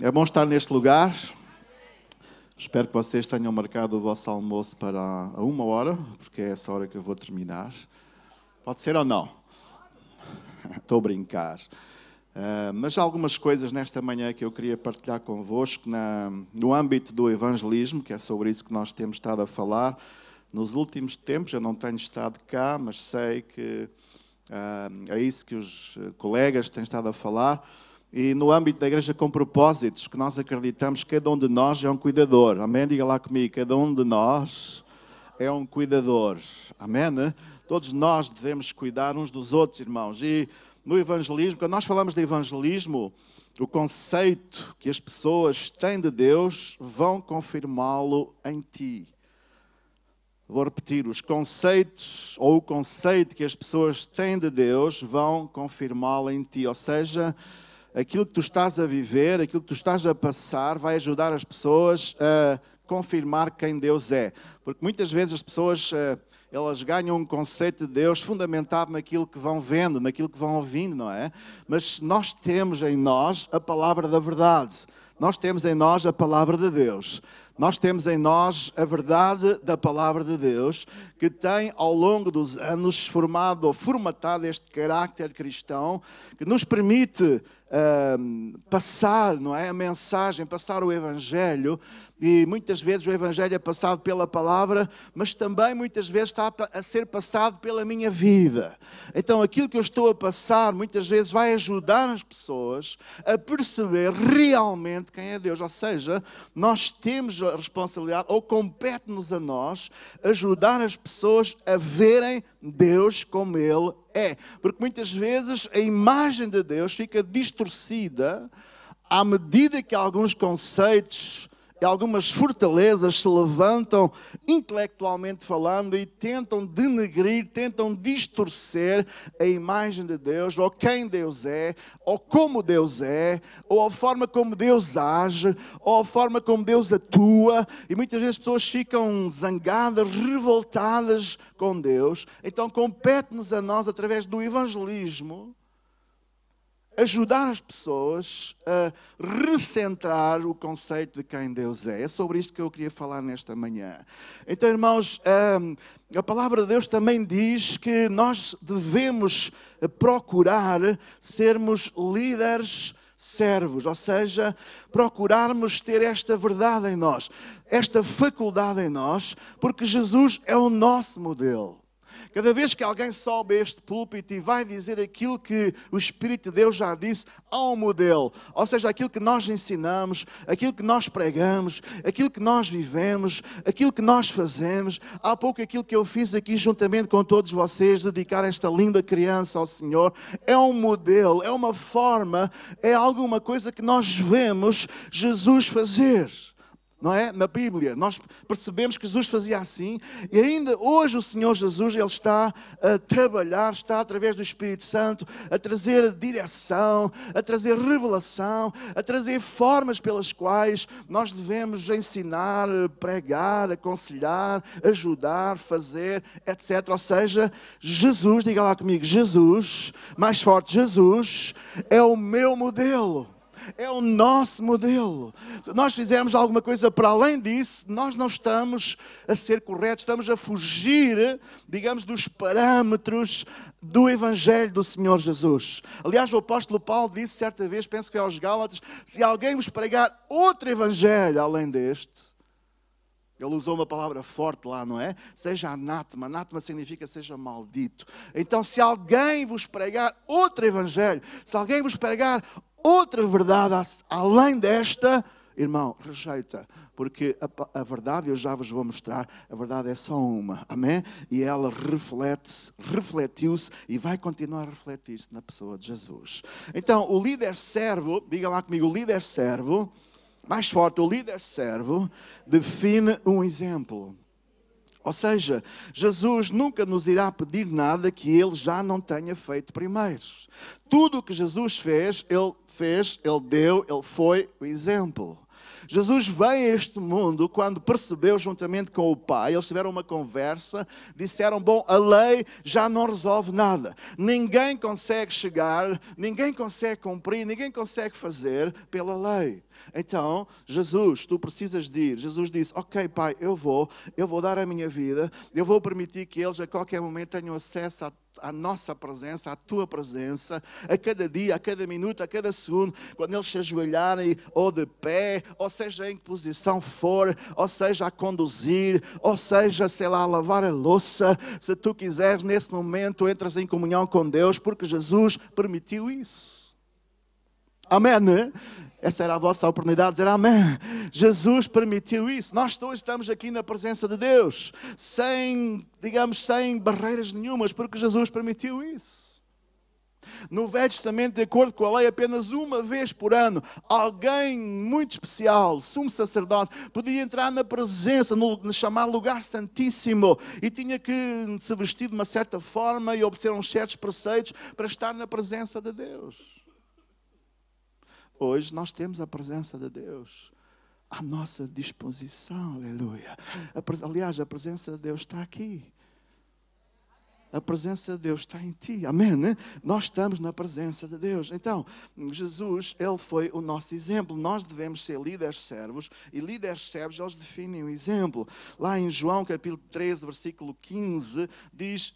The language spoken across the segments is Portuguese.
É bom estar neste lugar. Espero que vocês tenham marcado o vosso almoço para a uma hora, porque é essa hora que eu vou terminar. Pode ser ou não? Estou a brincar. Uh, mas há algumas coisas nesta manhã que eu queria partilhar convosco na, no âmbito do evangelismo, que é sobre isso que nós temos estado a falar. Nos últimos tempos, eu não tenho estado cá, mas sei que uh, é isso que os colegas têm estado a falar e no âmbito da igreja com propósitos, que nós acreditamos que cada um de nós é um cuidador. Amém? Diga lá comigo, cada um de nós é um cuidador. Amém? Né? Todos nós devemos cuidar uns dos outros, irmãos. E no evangelismo, quando nós falamos de evangelismo, o conceito que as pessoas têm de Deus vão confirmá-lo em ti. Vou repetir, os conceitos ou o conceito que as pessoas têm de Deus vão confirmá-lo em ti. Ou seja, aquilo que tu estás a viver, aquilo que tu estás a passar, vai ajudar as pessoas a confirmar quem Deus é. Porque muitas vezes as pessoas eh, elas ganham um conceito de Deus fundamentado naquilo que vão vendo, naquilo que vão ouvindo, não é? Mas nós temos em nós a palavra da verdade. Nós temos em nós a palavra de Deus. Nós temos em nós a verdade da palavra de Deus, que tem ao longo dos anos formado ou formatado este carácter cristão, que nos permite uh, passar não é, a mensagem, passar o Evangelho, e muitas vezes o Evangelho é passado pela palavra, mas também muitas vezes está a ser passado pela minha vida. Então aquilo que eu estou a passar muitas vezes vai ajudar as pessoas a perceber realmente quem é Deus. Ou seja, nós temos a responsabilidade, ou compete-nos a nós, ajudar as pessoas a verem Deus como Ele é. Porque muitas vezes a imagem de Deus fica distorcida à medida que alguns conceitos algumas fortalezas se levantam intelectualmente falando e tentam denegrir, tentam distorcer a imagem de Deus, ou quem Deus é, ou como Deus é, ou a forma como Deus age, ou a forma como Deus atua, e muitas vezes as pessoas ficam zangadas, revoltadas com Deus. Então compete-nos a nós, através do evangelismo, ajudar as pessoas a recentrar o conceito de quem Deus é. É sobre isto que eu queria falar nesta manhã. Então, irmãos, hum, a palavra de Deus também diz que nós devemos procurar sermos líderes servos, ou seja, procurarmos ter esta verdade em nós, esta faculdade em nós, porque Jesus é o nosso modelo. Cada vez que alguém sobe a este púlpito e vai dizer aquilo que o Espírito de Deus já disse, um modelo. Ou seja, aquilo que nós ensinamos, aquilo que nós pregamos, aquilo que nós vivemos, aquilo que nós fazemos. Há pouco aquilo que eu fiz aqui juntamente com todos vocês, dedicar esta linda criança ao Senhor, é um modelo, é uma forma, é alguma coisa que nós vemos Jesus fazer não é? Na Bíblia, nós percebemos que Jesus fazia assim e ainda hoje o Senhor Jesus ele está a trabalhar, está através do Espírito Santo a trazer direção, a trazer revelação, a trazer formas pelas quais nós devemos ensinar, pregar, aconselhar, ajudar, fazer, etc. Ou seja, Jesus, diga lá comigo, Jesus, mais forte, Jesus é o meu modelo é o nosso modelo. Se nós fizermos alguma coisa para além disso, nós não estamos a ser corretos, estamos a fugir, digamos, dos parâmetros do Evangelho do Senhor Jesus. Aliás, o apóstolo Paulo disse certa vez, penso que é aos Gálatas, se alguém vos pregar outro Evangelho além deste, ele usou uma palavra forte lá, não é? Seja anátema. Anátema significa seja maldito. Então, se alguém vos pregar outro evangelho, se alguém vos pregar outra verdade além desta, irmão, rejeita, porque a, a, verdade eu já vos vou mostrar, a verdade é só uma, amém? E ela reflete-se, refletiu-se e vai continuar a refletir-se na pessoa de Jesus. Então, o líder servo, diga lá comigo, o líder servo, mais forte, o líder servo define um exemplo. Ou seja, Jesus nunca nos irá pedir nada que ele já não tenha feito primeiro. Tudo o que Jesus fez, ele fez, ele deu, ele foi o exemplo. Jesus veio a este mundo quando percebeu, juntamente com o Pai, eles tiveram uma conversa, disseram: Bom, a lei já não resolve nada. Ninguém consegue chegar, ninguém consegue cumprir, ninguém consegue fazer pela lei. Então, Jesus, tu precisas de ir. Jesus disse: Ok, Pai, eu vou, eu vou dar a minha vida, eu vou permitir que eles a qualquer momento tenham acesso a a nossa presença, a tua presença, a cada dia, a cada minuto, a cada segundo, quando eles se ajoelharem, ou de pé, ou seja em que posição for, ou seja a conduzir, ou seja, sei lá, a lavar a louça, se tu quiseres, nesse momento, entras em comunhão com Deus, porque Jesus permitiu isso. Amém, né? Essa era a vossa oportunidade de dizer amém. Jesus permitiu isso. Nós todos estamos aqui na presença de Deus, sem, digamos, sem barreiras nenhumas, porque Jesus permitiu isso. No Velho Testamento, de acordo com a lei, apenas uma vez por ano, alguém muito especial, sumo sacerdote, podia entrar na presença, no, no chamado lugar santíssimo, e tinha que se vestir de uma certa forma e obedecer uns certos preceitos para estar na presença de Deus. Hoje nós temos a presença de Deus à nossa disposição, aleluia. Aliás, a presença de Deus está aqui. A presença de Deus está em ti, amém? Né? Nós estamos na presença de Deus. Então, Jesus, ele foi o nosso exemplo. Nós devemos ser líderes servos e líderes servos, eles definem o exemplo. Lá em João capítulo 13, versículo 15, diz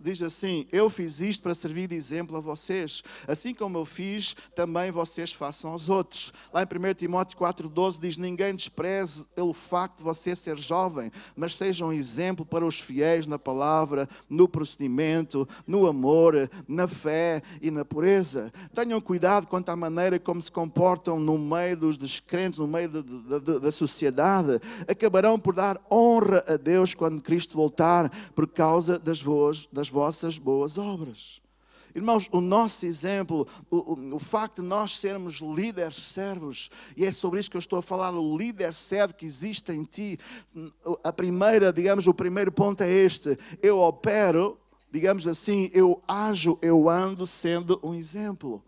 diz assim: Eu fiz isto para servir de exemplo a vocês. Assim como eu fiz, também vocês façam aos outros. Lá em 1 Timóteo 4,12 diz: Ninguém despreze o facto de você ser jovem, mas seja um exemplo para os fiéis na palavra, no procedimento, no amor, na fé e na pureza. Tenham cuidado quanto à maneira como se comportam no meio dos descrentes, no meio da, da, da sociedade. Acabarão por dar honra a Deus quando Cristo voltar, por causa das das vossas boas obras. Irmãos, o nosso exemplo, o, o, o, facto de nós sermos líderes servos, e é sobre isso que eu estou a falar, o líder servo que existe em ti. A primeira, digamos, o primeiro ponto é este: eu opero, digamos assim, eu ajo, eu ando sendo um exemplo.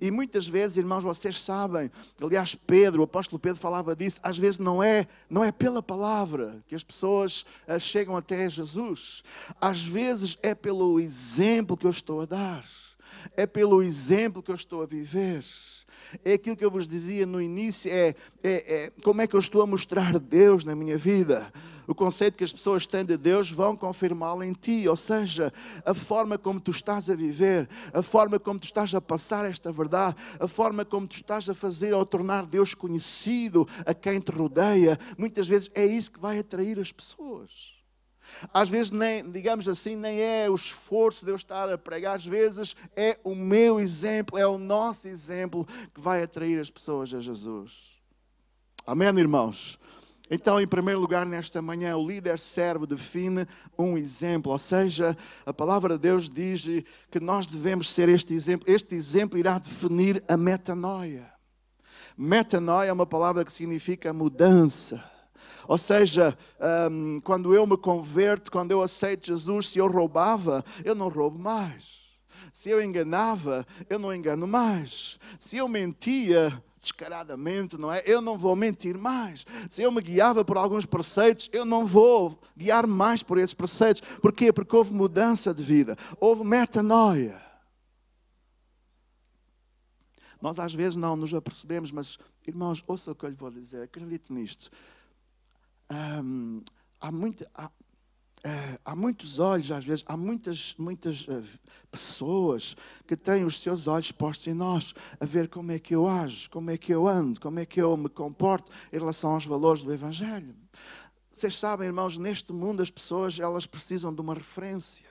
E muitas vezes, irmãos, vocês sabem, aliás, Pedro, o apóstolo Pedro falava disso, às vezes não é, não é pela palavra que as pessoas uh, chegam até Jesus. Às vezes é pelo exemplo que eu estou a dar. É pelo exemplo que eu estou a viver. É aquilo que eu vos dizia no início, é, é, é como é que eu estou a mostrar Deus na minha vida o conceito que as pessoas têm de Deus vão confirmá-lo em ti. Ou seja, a forma como tu estás a viver, a forma como tu estás a passar esta verdade, a forma como tu estás a fazer ao tornar Deus conhecido a quem te rodeia, muitas vezes é isso que vai atrair as pessoas. Às vezes, nem, digamos assim, nem é o esforço de eu estar a pregar, às vezes é o meu exemplo, é o nosso exemplo que vai atrair as pessoas a Jesus. Amém, irmãos? Então, em primeiro lugar, nesta manhã, o líder servo define um exemplo, ou seja, a palavra de Deus diz que nós devemos ser este exemplo. Este exemplo irá definir a metanoia. Metanoia é uma palavra que significa mudança. Ou seja, um, quando eu me converto, quando eu aceito Jesus, se eu roubava, eu não roubo mais. Se eu enganava, eu não engano mais. Se eu mentia, descaradamente, não é? Eu não vou mentir mais. Se eu me guiava por alguns preceitos, eu não vou guiar mais por esses preceitos. Porquê? Porque houve mudança de vida, houve metanoia. Nós às vezes não nos apercebemos, mas irmãos, ouça o que eu lhe vou dizer, acredite nisto. Hum, há, muito, há, é, há muitos olhos, às vezes, há muitas, muitas uh, pessoas que têm os seus olhos postos em nós, a ver como é que eu ajo, como é que eu ando, como é que eu me comporto em relação aos valores do Evangelho. Vocês sabem, irmãos, neste mundo as pessoas elas precisam de uma referência.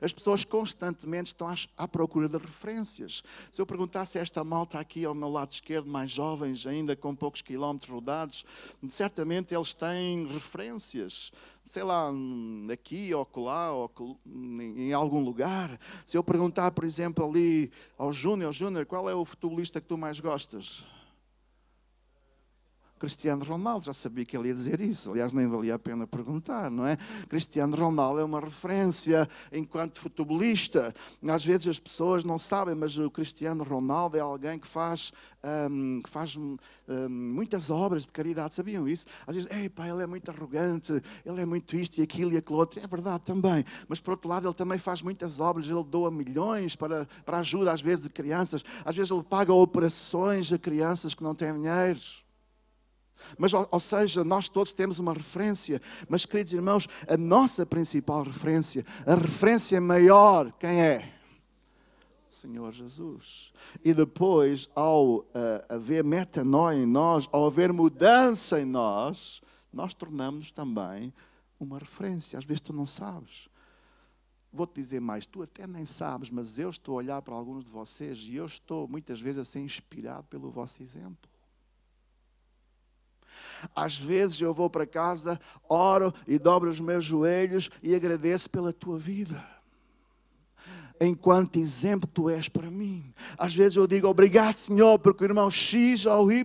As pessoas constantemente estão à procura de referências. Se eu perguntasse a esta malta aqui ao meu lado esquerdo, mais jovens, ainda com poucos quilómetros rodados, certamente eles têm referências sei lá, aqui ou lá, ou em algum lugar. Se eu perguntar, por exemplo, ali ao Júnior, Júnior, qual é o futebolista que tu mais gostas? Cristiano Ronaldo, já sabia que ele ia dizer isso, aliás, nem valia a pena perguntar, não é? Cristiano Ronaldo é uma referência enquanto futebolista. Às vezes as pessoas não sabem, mas o Cristiano Ronaldo é alguém que faz, um, que faz um, muitas obras de caridade, sabiam isso? Às vezes, ei pá, ele é muito arrogante, ele é muito isto e aquilo e aquilo outro, é verdade também, mas por outro lado ele também faz muitas obras, ele doa milhões para, para ajuda às vezes de crianças, às vezes ele paga operações a crianças que não têm dinheiro. Mas, ou, seja, nós todos temos uma referência, mas, queridos irmãos, a nossa principal referência, a referência maior, quem é? Senhor Jesus. E depois, ao uh, haver metanoia em nós, ao haver mudança em nós, nós tornamos também uma referência. Às vezes tu não sabes. Vou-te dizer mais, tu até nem sabes, mas eu estou a olhar para alguns de vocês e eu estou muitas vezes a ser inspirado pelo vosso exemplo. Às vezes eu vou para casa, oro e dobro os meus joelhos e agradeço pela tua vida enquanto exemplo tu és para mim. Às vezes eu digo obrigado, Senhor, porque o irmão X ou Y,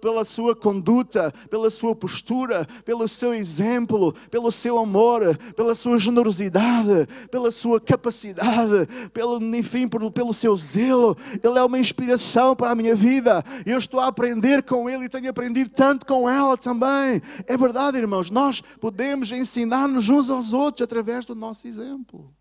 pela sua conduta, pela sua postura, pelo seu exemplo, pelo seu amor, pela sua generosidade, pela sua capacidade, pelo, enfim, pelo, pelo seu zelo. Ele é uma inspiração para a minha vida. Eu estou a aprender com ele e tenho aprendido tanto com ela também. É verdade, irmãos, nós podemos ensinar-nos uns aos outros através do nosso exemplo.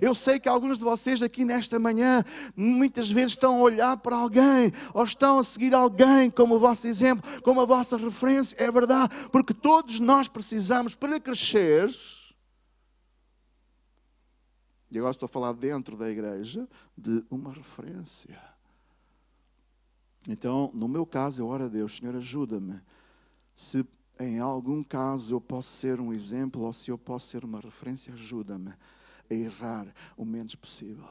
Eu sei que alguns de vocês aqui nesta manhã muitas vezes estão a olhar para alguém ou estão a seguir alguém como o vosso exemplo, como a vossa referência. É verdade, porque todos nós precisamos para crescer. E agora estou a falar dentro da igreja de uma referência. Então, no meu caso, eu oro a Deus, Senhor, ajuda-me. Se em algum caso eu posso ser um exemplo ou se eu posso ser uma referência, ajuda-me a errar o menos possível.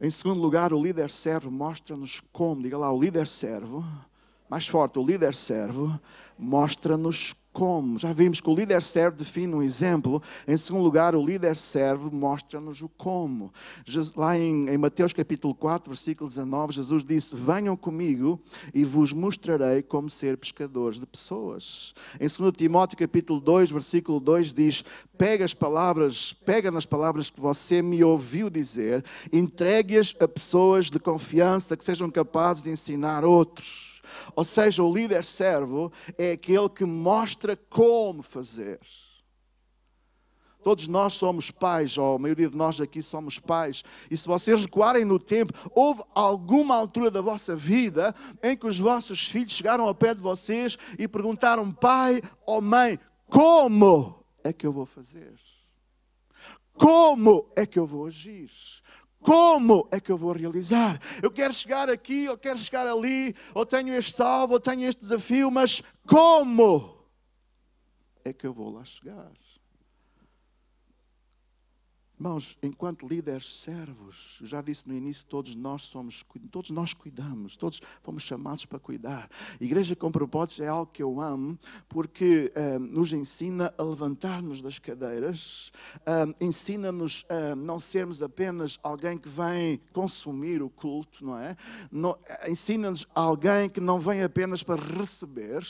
Em segundo lugar, o líder servo mostra-nos como, diga lá, o líder servo, mais forte, o líder servo mostra-nos como. Já vimos que o líder servo define um exemplo. Em segundo lugar, o líder servo mostra-nos o como. Lá em, Mateus capítulo 4, versículo 19, Jesus disse: Venham comigo e vos mostrarei como ser pescadores de pessoas. Em 2 Timóteo capítulo 2, versículo 2 diz: Pega as palavras, pega nas palavras que você me ouviu dizer, entregue-as a pessoas de confiança que sejam capazes de ensinar outros. Ou seja, o líder servo é aquele que mostra como fazer. Todos nós somos pais, ou a maioria de nós aqui somos pais, e se vocês recuarem no tempo, houve alguma altura da vossa vida em que os vossos filhos chegaram ao pé de vocês e perguntaram, pai ou mãe, como é que eu vou fazer? Como é que eu vou agir? Como é que eu vou realizar? Eu quero chegar aqui, eu quero chegar ali, ou tenho este alvo, ou tenho este desafio, mas como é que eu vou lá chegar? Irmãos, enquanto líderes servos, já disse no início, todos nós somos, todos nós cuidamos, todos fomos chamados para cuidar. Igreja com propósitos é algo que eu amo, porque eh, nos ensina a levantar-nos das cadeiras, eh, ensina-nos a não sermos apenas alguém que vem consumir o culto, não é? ensina-nos alguém que não vem apenas para receber,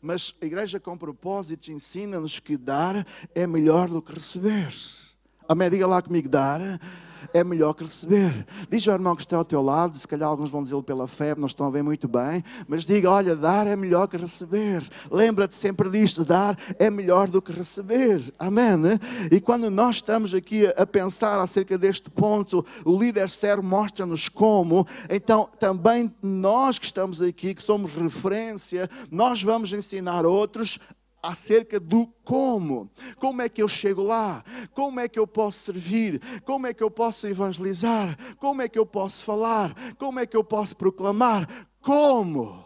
mas a igreja com propósitos ensina-nos que dar é melhor do que receber. Amém? Diga lá comigo, dar é melhor que receber. Diz ao irmão que está ao teu lado, se calhar alguns vão dizê-lo pela fé, não estão a ver muito bem, mas diga: olha, dar é melhor que receber. Lembra-te sempre disto: dar é melhor do que receber. Amém? E quando nós estamos aqui a pensar acerca deste ponto, o líder servo mostra-nos como, então também nós que estamos aqui, que somos referência, nós vamos ensinar outros acerca do como. Como é que eu chego lá? Como é que eu posso servir? Como é que eu posso evangelizar? Como é que eu posso falar? Como é que eu posso proclamar? Como?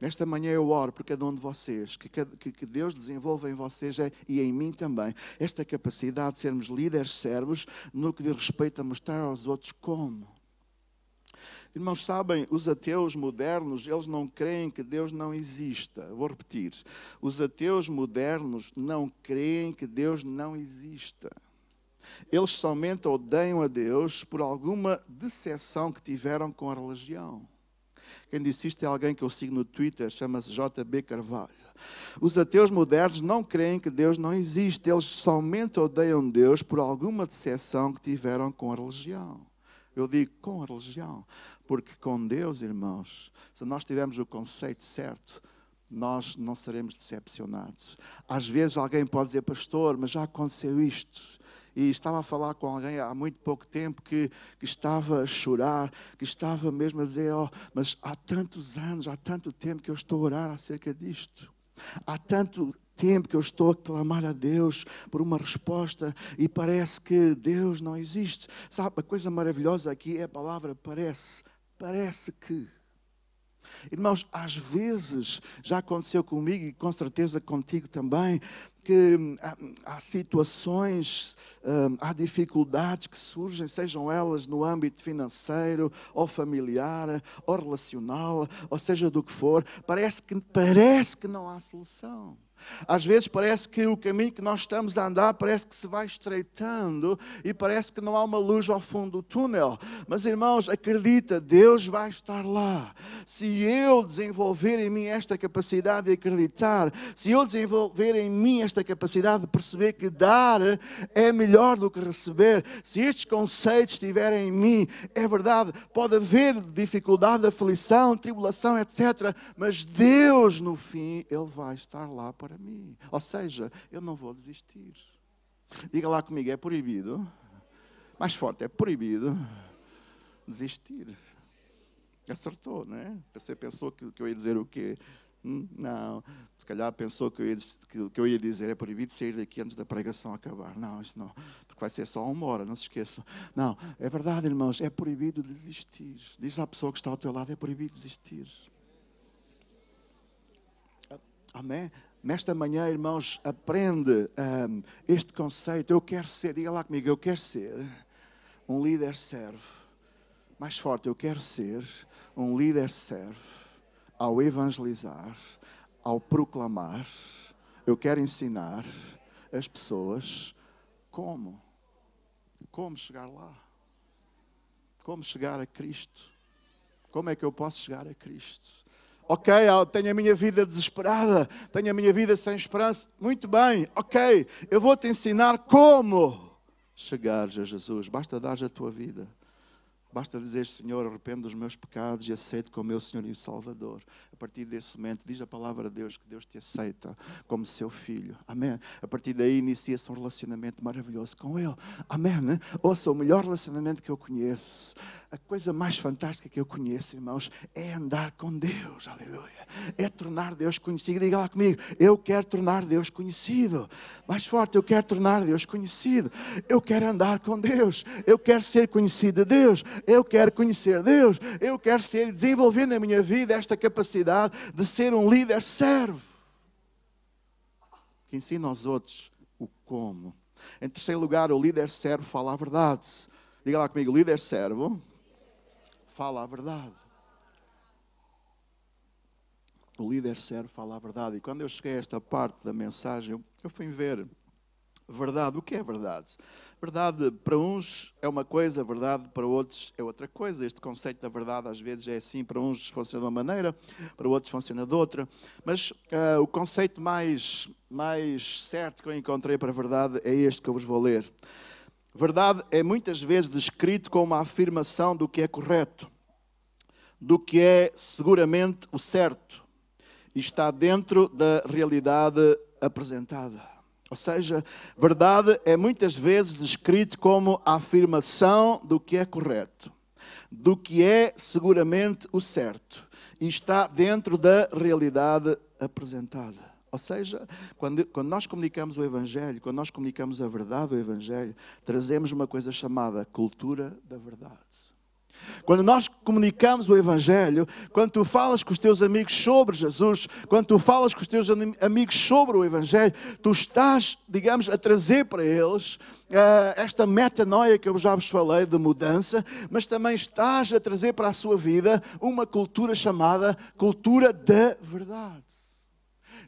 Nesta manhã eu oro por cada um de vocês, que, que, que Deus desenvolva em vocês é, e em mim também esta capacidade de sermos líderes servos no que diz respeito a mostrar aos outros como. Irmãos, sabem, os ateus modernos, eles não creem que Deus não exista. Vou repetir. Os ateus modernos não creem que Deus não exista. Eles somente odeiam a Deus por alguma decepção que tiveram com a religião. Quem disse isto é alguém que eu sigo no Twitter, chama-se JB Carvalho. Os ateus modernos não creem que Deus não existe, eles somente odeiam Deus por alguma decepção que tiveram com a religião. Eu digo com a religião, porque com Deus, irmãos, se nós tivermos o conceito certo, nós não seremos decepcionados. Às vezes alguém pode dizer, pastor, mas já aconteceu isto e estava a falar com alguém há muito pouco tempo que, que estava a chorar, que estava mesmo a dizer: Oh, mas há tantos anos, há tanto tempo que eu estou a orar acerca disto. Há tanto tempo que eu estou a clamar a Deus por uma resposta e parece que Deus não existe. Sabe, a coisa maravilhosa aqui é a palavra parece. Parece que. Irmãos, às vezes já aconteceu comigo e com certeza contigo também, que hum, há, há situações, hum, há dificuldades que surgem, sejam elas no âmbito financeiro, ou familiar, ou relacional, ou seja do que for, parece que, parece que não há solução. Às vezes parece que o caminho que nós estamos a andar parece que se vai estreitando e parece que não há uma luz ao fundo do túnel. Mas irmãos, acredita, Deus vai estar lá. Se eu desenvolver em mim esta capacidade de acreditar, se eu desenvolver em mim esta capacidade de perceber que dar é melhor do que receber, se estes conceitos estiverem em mim, é verdade, pode haver dificuldade, aflição, tribulação, etc. Mas Deus, no fim, Ele vai estar lá para para mim. Ou seja, eu não vou desistir. Diga lá comigo, é proibido. Mais forte, é proibido desistir. Acertou, não é? Você pensou que, que eu ia dizer o quê? Hum, não, se calhar pensou que que, que eu ia dizer é proibido sair daqui antes da pregação acabar. Não, isso não, porque vai ser só uma hora, não se esqueçam. Não, é verdade, irmãos, é proibido desistir. Diz à pessoa que está ao teu lado, é proibido desistir. Amém? Nesta manhã, irmãos, aprende um, este conceito. Eu quero ser, diga lá comigo, eu quero ser um líder serve. Mais forte, eu quero ser um líder serve ao evangelizar, ao proclamar. Eu quero ensinar as pessoas como. Como chegar lá. Como chegar a Cristo. Como é que eu posso chegar a Cristo? Ok, tenho a minha vida desesperada, tenho a minha vida sem esperança. Muito bem, ok, eu vou te ensinar como chegares a Jesus. Basta dar a tua vida. Basta dizer, Senhor, arrependo dos meus pecados e aceito como meu Senhor e Salvador. A partir desse momento, diz a palavra de Deus que Deus te aceita como seu filho. Amém. A partir daí, inicia-se um relacionamento maravilhoso com Ele. Amém. Né? Ouça, o melhor relacionamento que eu conheço, a coisa mais fantástica que eu conheço, irmãos, é andar com Deus. Aleluia. É tornar Deus conhecido. Diga lá comigo, eu quero tornar Deus conhecido. Mais forte, eu quero tornar Deus conhecido. Eu quero andar com Deus. Eu quero ser conhecido de Deus eu quero conhecer Deus, eu quero ser, desenvolver na minha vida esta capacidade de ser um líder servo, que ensina aos outros o como. Em terceiro lugar, o líder servo fala a verdade. Diga lá comigo, o líder servo fala a verdade. O líder servo fala a verdade. E quando eu cheguei a esta parte da mensagem, eu, eu fui ver verdade. O que é verdade? Verdade para uns é uma coisa, verdade para outros é outra coisa. Este conceito da verdade às vezes é assim, para uns funciona de uma maneira, para outros funciona de outra. Mas uh, o conceito mais, mais certo que eu encontrei para a verdade é este que eu vos vou ler. Verdade é muitas vezes descrito como uma afirmação do que é correto, do que é seguramente o certo e está dentro da realidade apresentada. Ou seja, verdade é muitas vezes descrito como a afirmação do que é correto, do que é seguramente o certo e está dentro da realidade apresentada. Ou seja, quando, quando, nós comunicamos o Evangelho, quando nós comunicamos a verdade do Evangelho, trazemos uma coisa chamada cultura da verdade. Quando nós comunicamos o Evangelho, quando tu falas com os teus amigos sobre Jesus, quando tu falas com os teus amigos sobre o Evangelho, tu estás, digamos, a trazer para eles uh, esta metanoia que eu já vos falei de mudança, mas também estás a trazer para a sua vida uma cultura chamada cultura da verdade.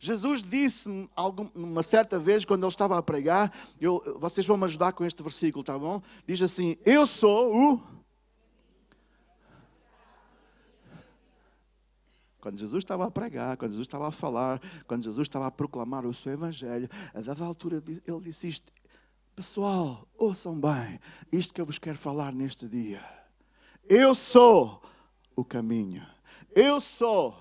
Jesus disse-me uma certa vez, quando ele estava a pregar, eu, vocês vão me ajudar com este versículo, tá bom? Diz assim: Eu sou o. Quando Jesus estava a pregar, quando Jesus estava a falar, quando Jesus estava a proclamar o seu Evangelho, a dada altura ele disse isto: Pessoal, ouçam bem isto que eu vos quero falar neste dia. Eu sou o caminho, eu sou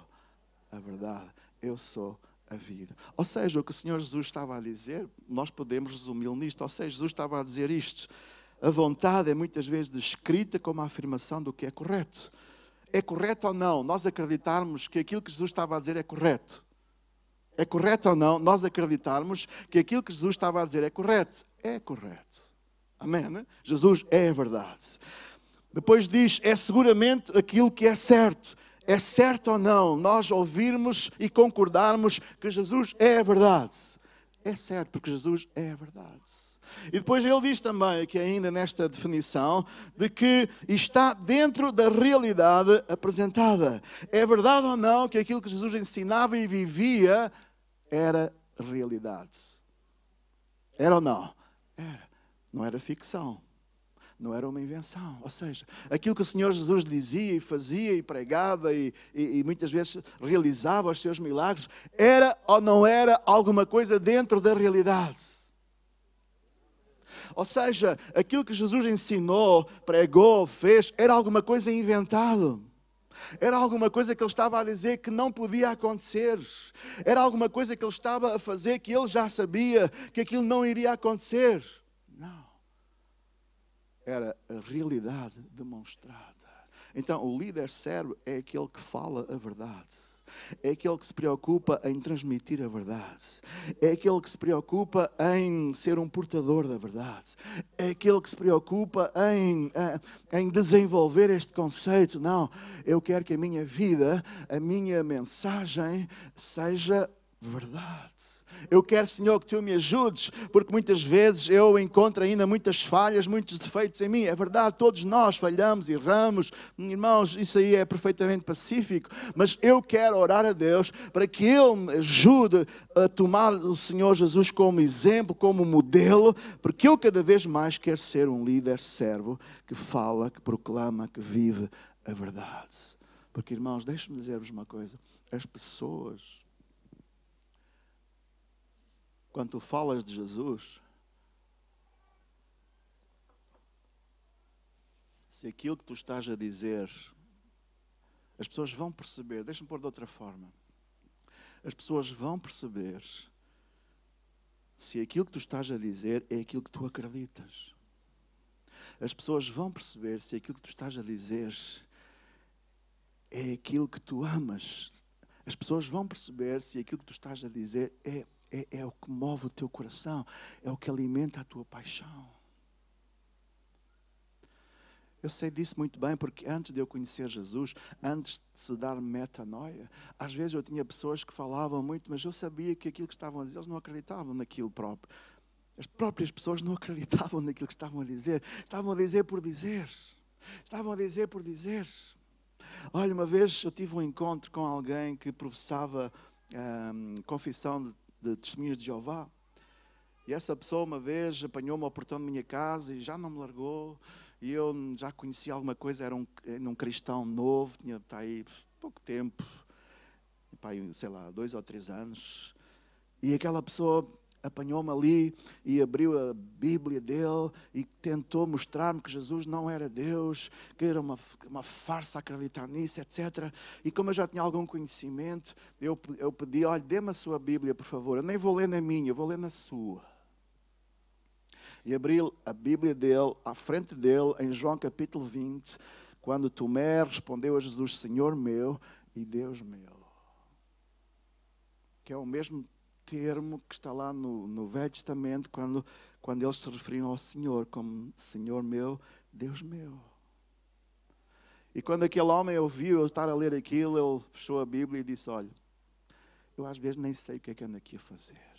a verdade, eu sou a vida. Ou seja, o que o Senhor Jesus estava a dizer, nós podemos resumi-lo nisto. Ou seja, Jesus estava a dizer isto. A vontade é muitas vezes descrita como a afirmação do que é correto. É correto ou não nós acreditarmos que aquilo que Jesus estava a dizer é correto? É correto ou não nós acreditarmos que aquilo que Jesus estava a dizer é correto? É correto. Amém? Né? Jesus é a verdade. Depois diz: é seguramente aquilo que é certo é certo ou não nós ouvirmos e concordarmos que Jesus é a verdade? É certo, porque Jesus é a verdade. E depois ele diz também, aqui ainda nesta definição, de que está dentro da realidade apresentada. É verdade ou não que aquilo que Jesus ensinava e vivia era realidade? Era ou não? Era. Não era ficção não era uma invenção. Ou seja, aquilo que o Senhor Jesus dizia e fazia e pregava e, e, e, muitas vezes realizava os seus milagres, era ou não era alguma coisa dentro da realidade. Ou seja, aquilo que Jesus ensinou, pregou, fez, era alguma coisa inventado. Era alguma coisa que ele estava a dizer que não podia acontecer. Era alguma coisa que ele estava a fazer que ele já sabia que aquilo não iria acontecer era a realidade demonstrada. Então, o líder servo é aquele que fala a verdade. É aquele que se preocupa em transmitir a verdade. É aquele que se preocupa em ser um portador da verdade. É aquele que se preocupa em, eh, em desenvolver este conceito. Não, eu quero que a minha vida, a minha mensagem seja verdade. Eu quero, Senhor, que tu me ajudes, porque muitas vezes eu encontro ainda muitas falhas, muitos defeitos em mim. É verdade, todos nós falhamos, erramos. Irmãos, isso aí é perfeitamente pacífico. Mas eu quero orar a Deus para que Ele me ajude a tomar o Senhor Jesus como exemplo, como modelo, porque eu cada vez mais quero ser um líder servo que fala, que proclama, que vive a verdade. Porque, irmãos, deixe-me dizer-vos uma coisa: as pessoas quando tu falas de Jesus, se aquilo que tu estás a dizer, as pessoas vão perceber, deixa-me pôr de outra forma, as pessoas vão perceber se aquilo que tu estás a dizer é aquilo que tu acreditas. As pessoas vão perceber se aquilo que tu estás a dizer é aquilo que tu amas. As pessoas vão perceber se aquilo que tu estás a dizer é é, é o que move o teu coração, é o que alimenta a tua paixão. Eu sei disso muito bem, porque antes de eu conhecer Jesus, antes de se dar metanoia, às vezes eu tinha pessoas que falavam muito, mas eu sabia que aquilo que estavam a dizer, eles não acreditavam naquilo próprio. As próprias pessoas não acreditavam naquilo que estavam a dizer. Estavam a dizer por dizer. Estavam a dizer por dizer. Olha, uma vez eu tive um encontro com alguém que professava hum, confissão de de testemunhas de Jeová. E essa pessoa uma vez apanhou-me ao portão da minha casa e já não me largou. E eu já conhecia alguma coisa, era um, era um cristão novo, tinha tá aí pouco tempo, sei lá, dois ou três anos. E aquela pessoa apanhou-me ali e abriu a Bíblia dele e tentou mostrar-me que Jesus não era Deus, que era uma, uma farsa acreditar nisso, etc. E como eu já tinha algum conhecimento, eu, eu pedi: olha, dê-me a sua Bíblia, por favor. Eu nem vou ler na minha, eu vou ler na sua. E abri a Bíblia dele, à frente dele, em João capítulo 20, quando Tomé respondeu a Jesus: Senhor meu e Deus meu. Que é o mesmo termo que está lá no, no Velho Testamento, quando, quando eles se referiam ao Senhor como Senhor meu, Deus meu. E quando aquele homem ouviu eu estar a ler aquilo, ele fechou a Bíblia e disse: Olha, eu às vezes nem sei o que é que ando aqui a fazer.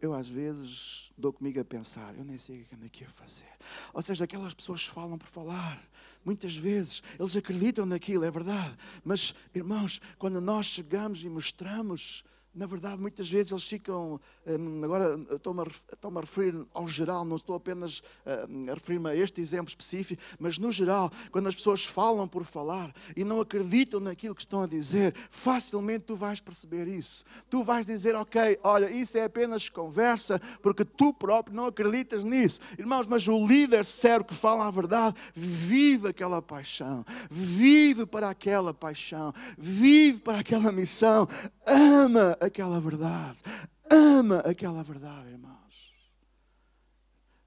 Eu às vezes dou comigo a pensar, eu nem sei o que ando aqui a fazer. Ou seja, aquelas pessoas falam por falar. Muitas vezes eles acreditam naquilo, é verdade. Mas, irmãos, quando nós chegamos e mostramos na verdade, muitas vezes eles ficam. Hum, agora estou-me a, referir ao geral, não estou apenas hum, a referir-me a este exemplo específico, mas no geral, quando as pessoas falam por falar e não acreditam naquilo que estão a dizer, facilmente tu vais perceber isso. Tu vais dizer, ok, olha, isso é apenas conversa, porque tu próprio não acreditas nisso. Irmãos, mas o líder sério que fala a verdade vive aquela paixão, vive para aquela paixão, vive para aquela missão, ama aquela verdade. Ama aquela verdade, irmãos.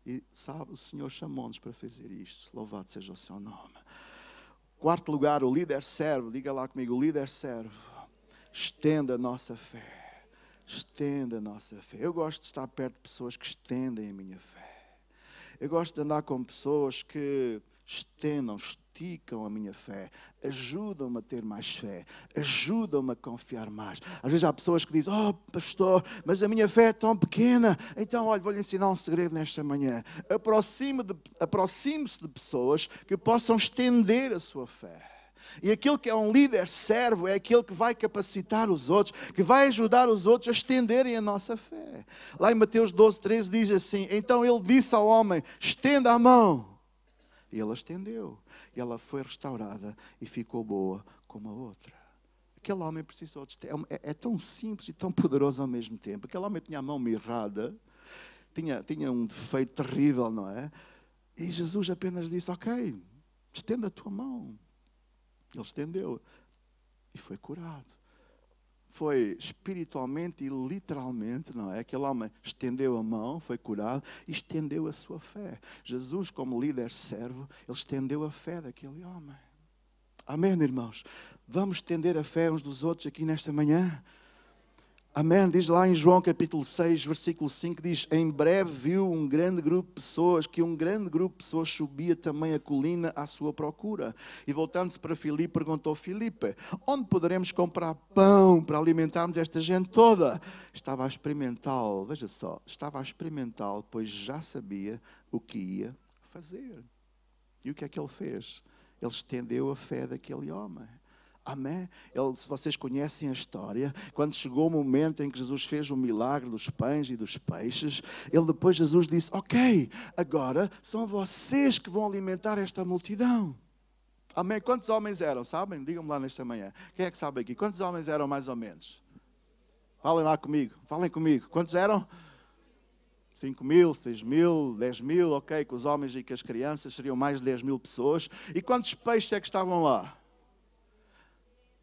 E sabe, o Senhor chamou-nos para fazer isto. Louvado seja o seu nome. Quarto lugar, o líder servo. Diga lá comigo, o líder servo. Estenda a nossa fé. Estenda a nossa fé. Eu gosto de estar perto de pessoas que estendem a minha fé. Eu gosto de andar com pessoas que estendam, esticam a minha fé, ajudam-me a ter mais fé, ajudam-me a confiar mais. Às vezes há pessoas que dizem: Oh, pastor, mas a minha fé é tão pequena. Então, olha, vou-lhe ensinar um segredo nesta manhã. Aproxime-se de, pessoas que possam estender a sua fé. E aquele que é um líder servo é aquele que vai capacitar os outros, que vai ajudar os outros a estenderem a nossa fé. Lá em Mateus 12, 13 diz assim: Então ele disse ao homem: Estenda a mão. E ela estendeu. E ela foi restaurada e ficou boa como a outra. Aquele homem precisou de é, é tão simples e tão poderoso ao mesmo tempo. Aquele homem tinha a mão mirrada, tinha, tinha um defeito terrível, não é? E Jesus apenas disse: Ok, estenda a tua mão. Ele estendeu e foi curado foi espiritualmente e literalmente, não é? Aquele homem estendeu a mão, foi curado e estendeu a sua fé. Jesus, como líder servo, ele estendeu a fé daquele homem. Amém, irmãos? Vamos estender a fé uns dos outros aqui nesta manhã? Amém. Diz lá em João capítulo 6, versículo 5, diz: Em breve viu um grande grupo de pessoas, que um grande grupo de pessoas subia também a colina à sua procura. E voltando-se para Filipe, perguntou: Filipe, onde poderemos comprar pão para alimentarmos esta gente toda? Estava a experimentá-lo, veja só, estava a experimentá-lo, pois já sabia o que ia fazer. E o que é que ele fez? Ele estendeu a fé daquele homem. Amém? Ele, se vocês conhecem a história, quando chegou o momento em que Jesus fez o milagre dos pães e dos peixes, ele depois Jesus disse: Ok, agora são vocês que vão alimentar esta multidão. Amém? Quantos homens eram? Sabem? Digam-me lá nesta manhã. Quem é que sabe aqui? Quantos homens eram mais ou menos? Falem lá comigo. Falem comigo. Quantos eram? 5 mil, 6 mil, 10 mil, ok, com os homens e com as crianças seriam mais de 10 mil pessoas. E quantos peixes é que estavam lá?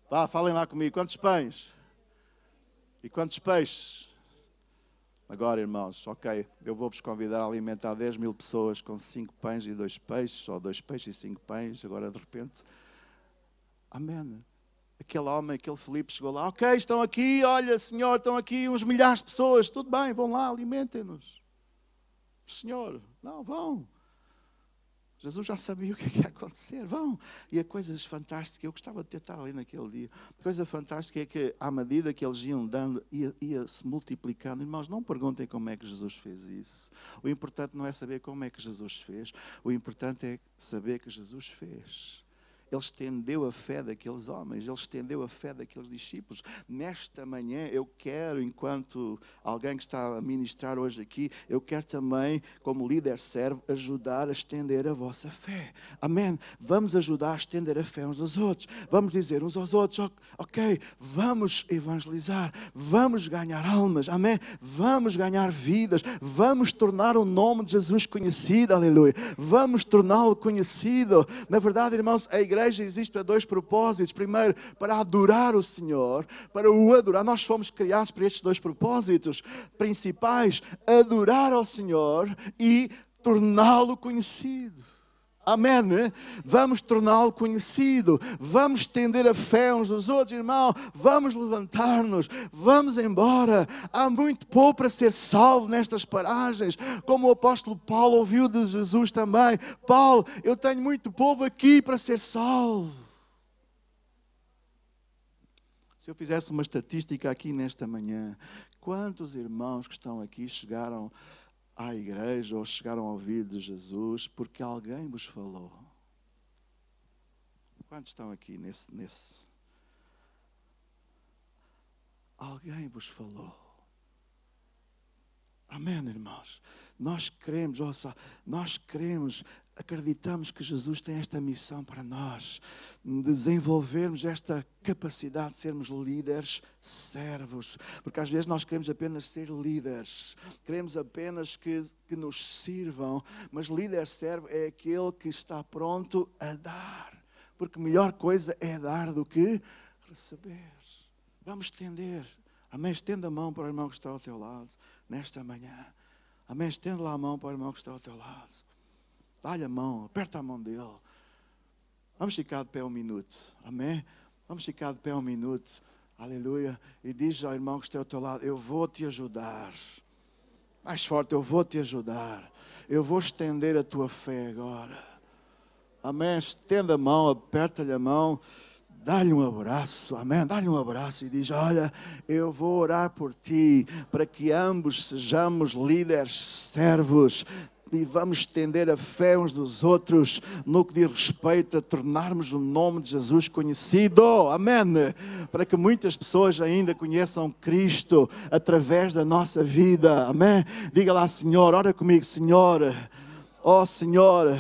Vá, falem lá comigo. Quantos pães? E quantos peixes? Agora, irmãos, ok, eu vou-vos convidar a alimentar 10 mil pessoas com 5 pães e 2 peixes, ou 2 peixes e 5 pães, agora de repente. Amém. Aquele homem, aquele Felipe chegou lá, ok, estão aqui, olha, Senhor, estão aqui uns milhares de pessoas, tudo bem, vão lá, alimentem-nos. Senhor, não, vão. Jesus já sabia o que, é que ia acontecer. Vão. E a coisa fantástica, eu gostava de ter estado ali naquele dia. A coisa fantástica é que, à medida que eles iam dando, ia, ia multiplicando. Irmãos, não perguntem como é que Jesus fez isso. O importante não é saber como é que Jesus fez. O importante é saber que Jesus fez. Ele estendeu a fé daqueles homens, ele estendeu a fé daqueles discípulos. Nesta manhã, eu quero, enquanto alguém que está a ministrar hoje aqui, eu quero também, como líder servo, ajudar a estender a vossa fé. Amém? Vamos ajudar a estender a fé uns aos outros. Vamos dizer uns aos outros, ok, vamos evangelizar, vamos ganhar almas, amém? Vamos ganhar vidas, vamos tornar o nome de Jesus conhecido, aleluia. Vamos torná-lo conhecido. Na verdade, irmãos, a igreja igreja existe para dois propósitos. Primeiro, para adorar o Senhor, para o adorar. Nós fomos criados para estes dois propósitos principais: adorar ao Senhor e torná-lo conhecido. Amém? Né? Vamos torná-lo conhecido, vamos estender a fé uns dos outros, irmão. Vamos levantar-nos, vamos embora. Há muito povo para ser salvo nestas paragens, como o apóstolo Paulo ouviu de Jesus também. Paulo, eu tenho muito povo aqui para ser salvo. Se eu fizesse uma estatística aqui nesta manhã, quantos irmãos que estão aqui chegaram à igreja ou chegaram a ouvir de Jesus porque alguém vos falou? Quantos estão aqui nesse, nesse? Alguém vos falou. Amém, irmãos. Nós queremos, ouça, nós queremos, acreditamos que Jesus tem esta missão para nós, desenvolvermos esta capacidade de sermos líderes servos, porque às vezes nós queremos apenas ser líderes, queremos apenas que, que nos sirvam, mas líder servo é aquele que está pronto a dar, porque melhor coisa é dar do que receber. Vamos estender. Amém. Estenda a mão para o irmão que está ao teu lado nesta manhã. Amém. Estende lá a mão para o irmão que está ao teu lado. Dá-lhe a mão, aperta a mão dele. Vamos ficar de pé um minuto. Amém. Vamos ficar de pé um minuto. Aleluia. E diz ao irmão que está ao teu lado: Eu vou te ajudar. Mais forte, eu vou te ajudar. Eu vou estender a tua fé agora. Amém. Estenda a mão, aperta-lhe a mão dá-lhe um abraço, amém? Dá-lhe um abraço e diz: Olha, eu vou orar por ti, para que ambos sejamos líderes servos. E vamos estender a fé uns dos outros no que diz respeito a tornarmos o nome de Jesus conhecido. Amém. Para que muitas pessoas ainda conheçam Cristo através da nossa vida. Amém. Diga lá, Senhor, ora comigo, Senhor. Ó oh, Senhor,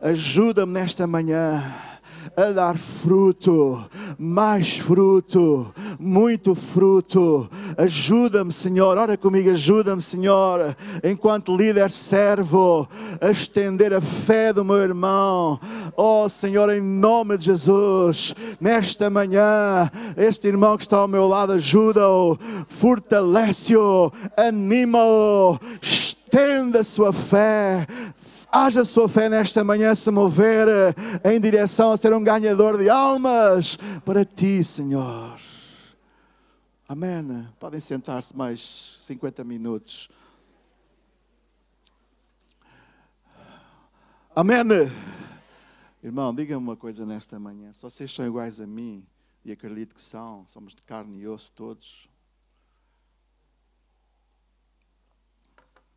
ajuda-me nesta manhã a dar fruto, mais fruto, muito fruto. Ajuda-me, Senhor, ora comigo, ajuda-me, Senhor, enquanto líder servo, a estender a fé do meu irmão. Oh, Senhor, em nome de Jesus, nesta manhã, este irmão que está ao meu lado, ajuda-o, fortalece-o, anima-o, estenda a sua fé, Haja sua fé nesta manhã se mover em direção a ser um ganhador de almas para ti, Senhor. Amém. Podem sentar-se mais 50 minutos. Amém. Irmão, diga-me uma coisa nesta manhã. Se vocês são iguais a mim, e acredito que são, somos de carne e osso todos,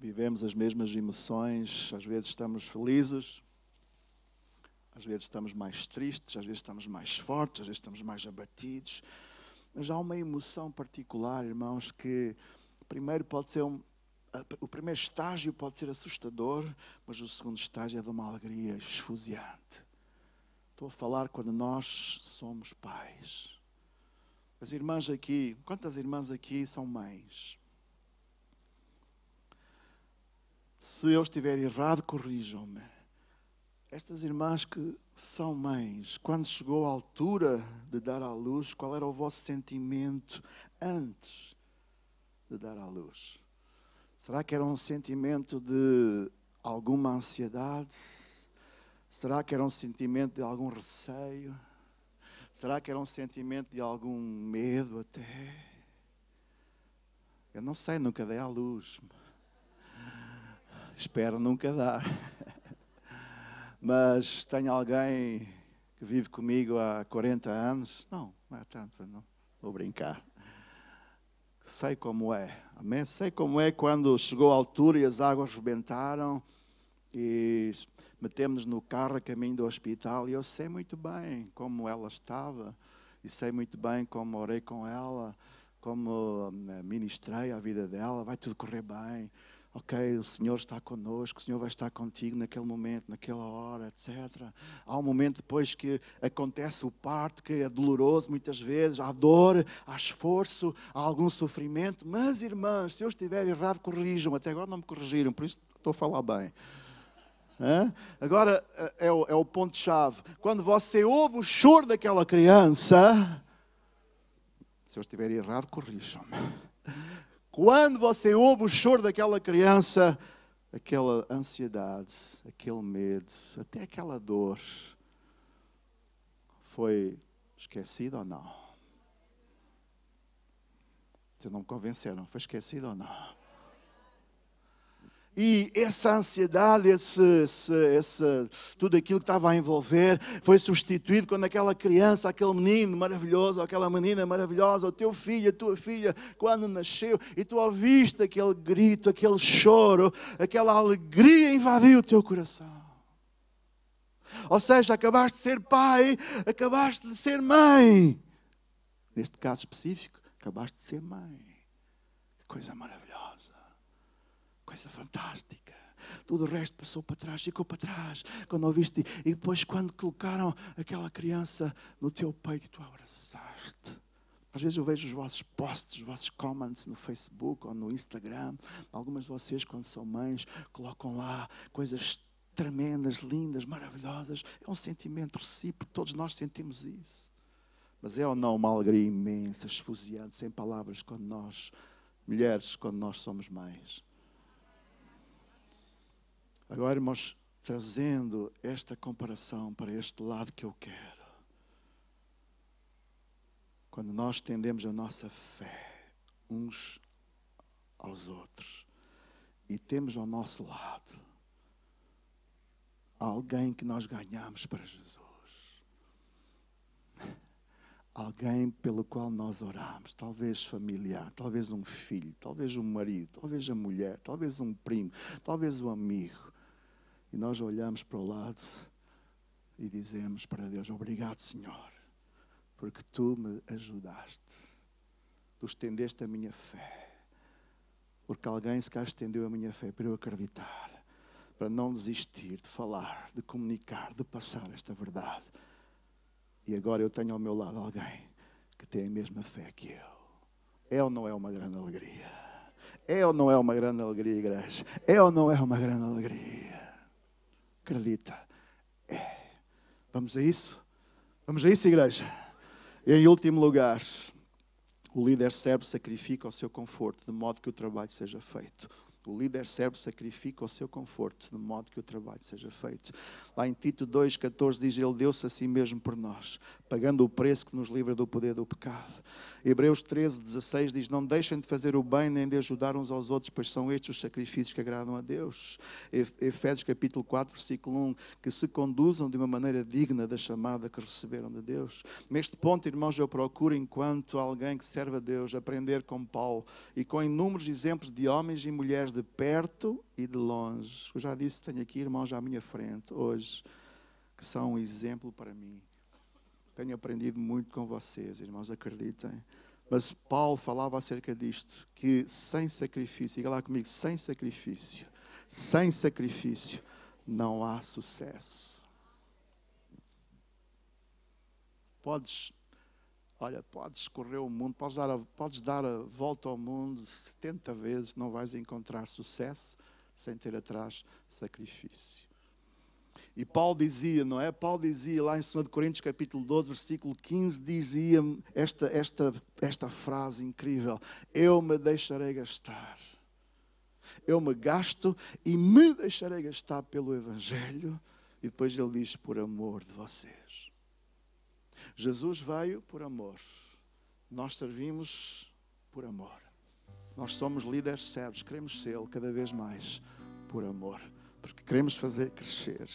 vivemos as mesmas emoções, às vezes estamos felizes, às vezes estamos mais tristes, às vezes estamos mais fortes, às vezes estamos mais abatidos. Mas há uma emoção particular, irmãos, que primeiro pode ser um, o primeiro estágio pode ser assustador, mas o segundo estágio é de uma alegria esfuziante. Estou a falar quando nós somos pais. As irmãs aqui, quantas irmãs aqui são mães? Se eu estiver errado, corrijam-me. Estas irmãs que são mães, quando chegou a altura de dar à luz, qual era o vosso sentimento antes de dar à luz? Será que era um sentimento de alguma ansiedade? Será que era um sentimento de algum receio? Será que era um sentimento de algum medo até? Eu não sei, nunca dei à luz. Espero nunca dar. Mas tenho alguém que vive comigo há 40 anos. Não, não é tanto, não. Vou brincar. Sei como é. Amém? Sei como é quando chegou a altura e as águas rebentaram e metemos no carro a caminho do hospital e eu sei muito bem como ela estava e sei muito bem como orei com ela, como eh, ministrei a vida dela, vai tudo correr bem ok, o Senhor está conosco, o Senhor vai estar contigo naquele momento, naquela hora, etc. Há um momento depois que acontece o parto, que é doloroso muitas vezes, há dor, há esforço, há algum sofrimento, mas irmãs, se eu estiver errado, corrijam, até agora não me corrigiram, por isso estou a falar bem. Agora é o, é o ponto-chave. Quando você ouve o choro daquela criança, se eu estiver errado, corrijam-me. Quando você ouve o choro daquela criança, aquela ansiedade, aquele medo, até aquela dor, foi esquecido ou não? Vocês não me convenceram, foi esquecido ou não? E essa ansiedade, esse, esse, esse, tudo aquilo que estava a envolver, foi substituído quando aquela criança, aquele menino maravilhoso, aquela menina maravilhosa, o teu filho, a tua filha, quando nasceu, e tu ouviste aquele grito, aquele choro, aquela alegria invadiu o teu coração. Ou seja, acabaste de ser pai, acabaste de ser mãe. Neste caso específico, acabaste de ser mãe. Coisa maravilhosa coisa fantástica. Tudo o resto passou para trás, ficou para trás. Quando ouviste, e depois, quando colocaram aquela criança no teu peito, tu abraçaste. Às vezes eu vejo os vossos posts, os vossos comments no Facebook ou no Instagram. Algumas de vocês, quando são mães, colocam lá coisas tremendas, lindas, maravilhosas. É um sentimento recíproco, todos nós sentimos isso. Mas é ou não uma alegria imensa, esfuziante, sem palavras, quando nós, mulheres, quando nós somos mães. Agora, irmãos, trazendo esta comparação para este lado que eu quero. Quando nós tendemos a nossa fé uns aos outros e temos ao nosso lado alguém que nós ganhamos para Jesus. Alguém pelo qual nós oramos, talvez familiar, talvez um filho, talvez um marido, talvez a mulher, talvez um primo, talvez um amigo e nós olhamos para o lado e dizemos para Deus: Obrigado, Senhor, porque tu me ajudaste, tu estendeste a minha fé, porque alguém se cá estendeu a minha fé para eu acreditar, para não desistir de falar, de comunicar, de passar esta verdade. E agora eu tenho ao meu lado alguém que tem a mesma fé que eu. É ou não é uma grande alegria? É ou não é uma grande alegria, igreja? É ou não é uma grande alegria? Acredita. É. Vamos a isso? Vamos a isso, igreja? E em último lugar, o líder serve sacrifica o seu conforto, de modo que o trabalho seja feito. O líder serve, sacrifica o seu conforto, de modo que o trabalho seja feito. Lá em Tito 2,14 diz: Ele deu-se a si mesmo por nós, pagando o preço que nos livra do poder do pecado. Hebreus 13, 16 diz: Não deixem de fazer o bem nem de ajudar uns aos outros, pois são estes os sacrifícios que agradam a Deus. Efésios capítulo 4, versículo 1: Que se conduzam de uma maneira digna da chamada que receberam de Deus. Neste ponto, irmãos, eu procuro, enquanto alguém que serve a Deus, aprender com Paulo e com inúmeros exemplos de homens e mulheres de perto e de longe. Eu já disse, tenho aqui irmãos à minha frente hoje, que são um exemplo para mim. Tenho aprendido muito com vocês, irmãos, acreditem. Mas Paulo falava acerca disto, que sem sacrifício, diga lá comigo, sem sacrifício, sem sacrifício, não há sucesso. Podes Olha, podes correr o mundo, podes dar, a, podes dar a volta ao mundo 70 vezes, não vais encontrar sucesso sem ter atrás sacrifício. E Paulo dizia, não é? Paulo dizia lá em 2 Coríntios capítulo 12, versículo 15, dizia esta, esta, esta frase incrível: Eu me deixarei gastar. Eu me gasto e me deixarei gastar pelo Evangelho. E depois ele diz: Por amor de vocês. Jesus veio por amor. Nós servimos por amor. Nós somos líderes servos, queremos ser cada vez mais por amor, porque queremos fazer crescer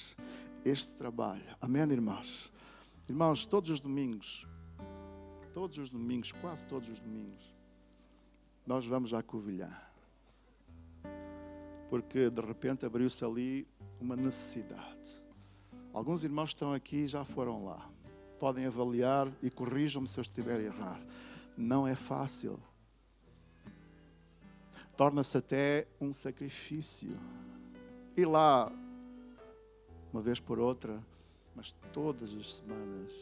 este trabalho. Amém, irmãos? Irmãos, todos os domingos, todos os domingos, quase todos os domingos, nós vamos à Covilhã. Porque de repente abriu-se ali uma necessidade. Alguns irmãos estão aqui e já foram lá podem avaliar e corrijam-me se eu estiver errado. Não é fácil. Torna-se até um sacrifício. Ir lá, uma vez por outra, mas todas as semanas,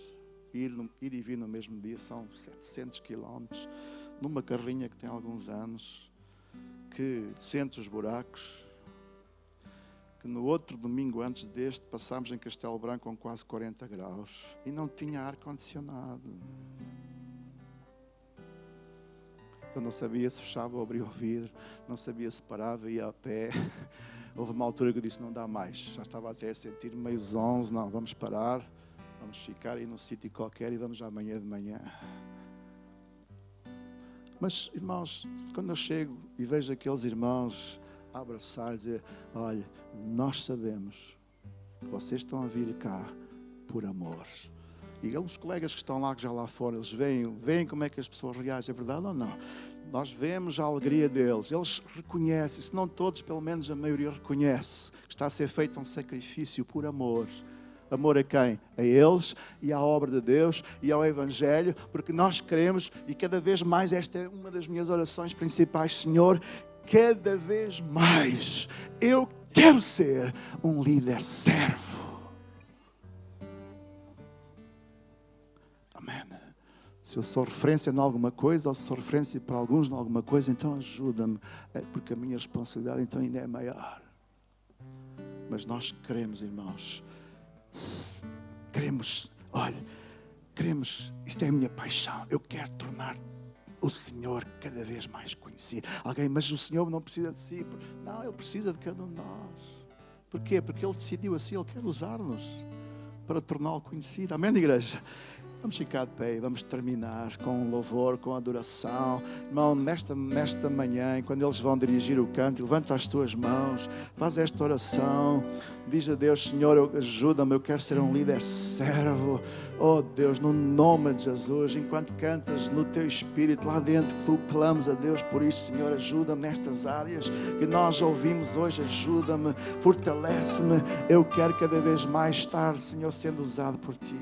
ir, ir e vir no mesmo dia são 700 quilómetros, numa carrinha que tem alguns anos, que sente os buracos, no outro domingo antes deste passámos em Castelo Branco com quase 40 graus e não tinha ar-condicionado. Eu não sabia se fechava ou abria o vidro, não sabia se parava, ia a pé. Houve uma altura que eu disse: não dá mais, já estava até a sentir meio zonzo, não, vamos parar, vamos ficar aí num sítio qualquer e vamos amanhã de manhã. Mas, irmãos, quando eu chego e vejo aqueles irmãos abraçar e dizer: Olha, nós sabemos que vocês estão a vir cá por amor. E os colegas que estão lá, que já lá fora, eles veem, veem como é que as pessoas reagem, é verdade ou não? Nós vemos a alegria deles, eles reconhecem, se não todos, pelo menos a maioria reconhece que está a ser feito um sacrifício por amor. Amor a quem? A eles e à obra de Deus e ao Evangelho, porque nós queremos, e cada vez mais, esta é uma das minhas orações principais, Senhor, cada vez mais eu quero ser um líder servo. Amém. Se eu sou referência em alguma coisa, ou se sou referência para alguns em alguma coisa, então ajuda-me, é porque a minha responsabilidade então ainda é maior. Mas nós queremos, irmãos, queremos, olha, queremos, isto é a minha paixão, eu quero tornar o Senhor cada vez mais conhecido. Alguém, mas o Senhor não precisa de si. Não, Ele precisa de cada um de nós. Porquê? Porque Ele decidiu assim, Ele quer usar-nos para torná-lo conhecido. Amém, igreja? Vamos ficar de pé e vamos terminar com louvor, com adoração. Irmão, nesta, nesta manhã, quando eles vão dirigir o canto, levanta as tuas mãos, faz esta oração, diz a Deus: Senhor, ajuda-me, eu quero ser um líder servo. Oh Deus, no nome de Jesus, enquanto cantas no teu espírito lá dentro, tu clamas a Deus por isso, Senhor, ajuda-me nestas áreas que nós ouvimos hoje, ajuda-me, fortalece-me. Eu quero cada vez mais estar, Senhor, sendo usado por ti.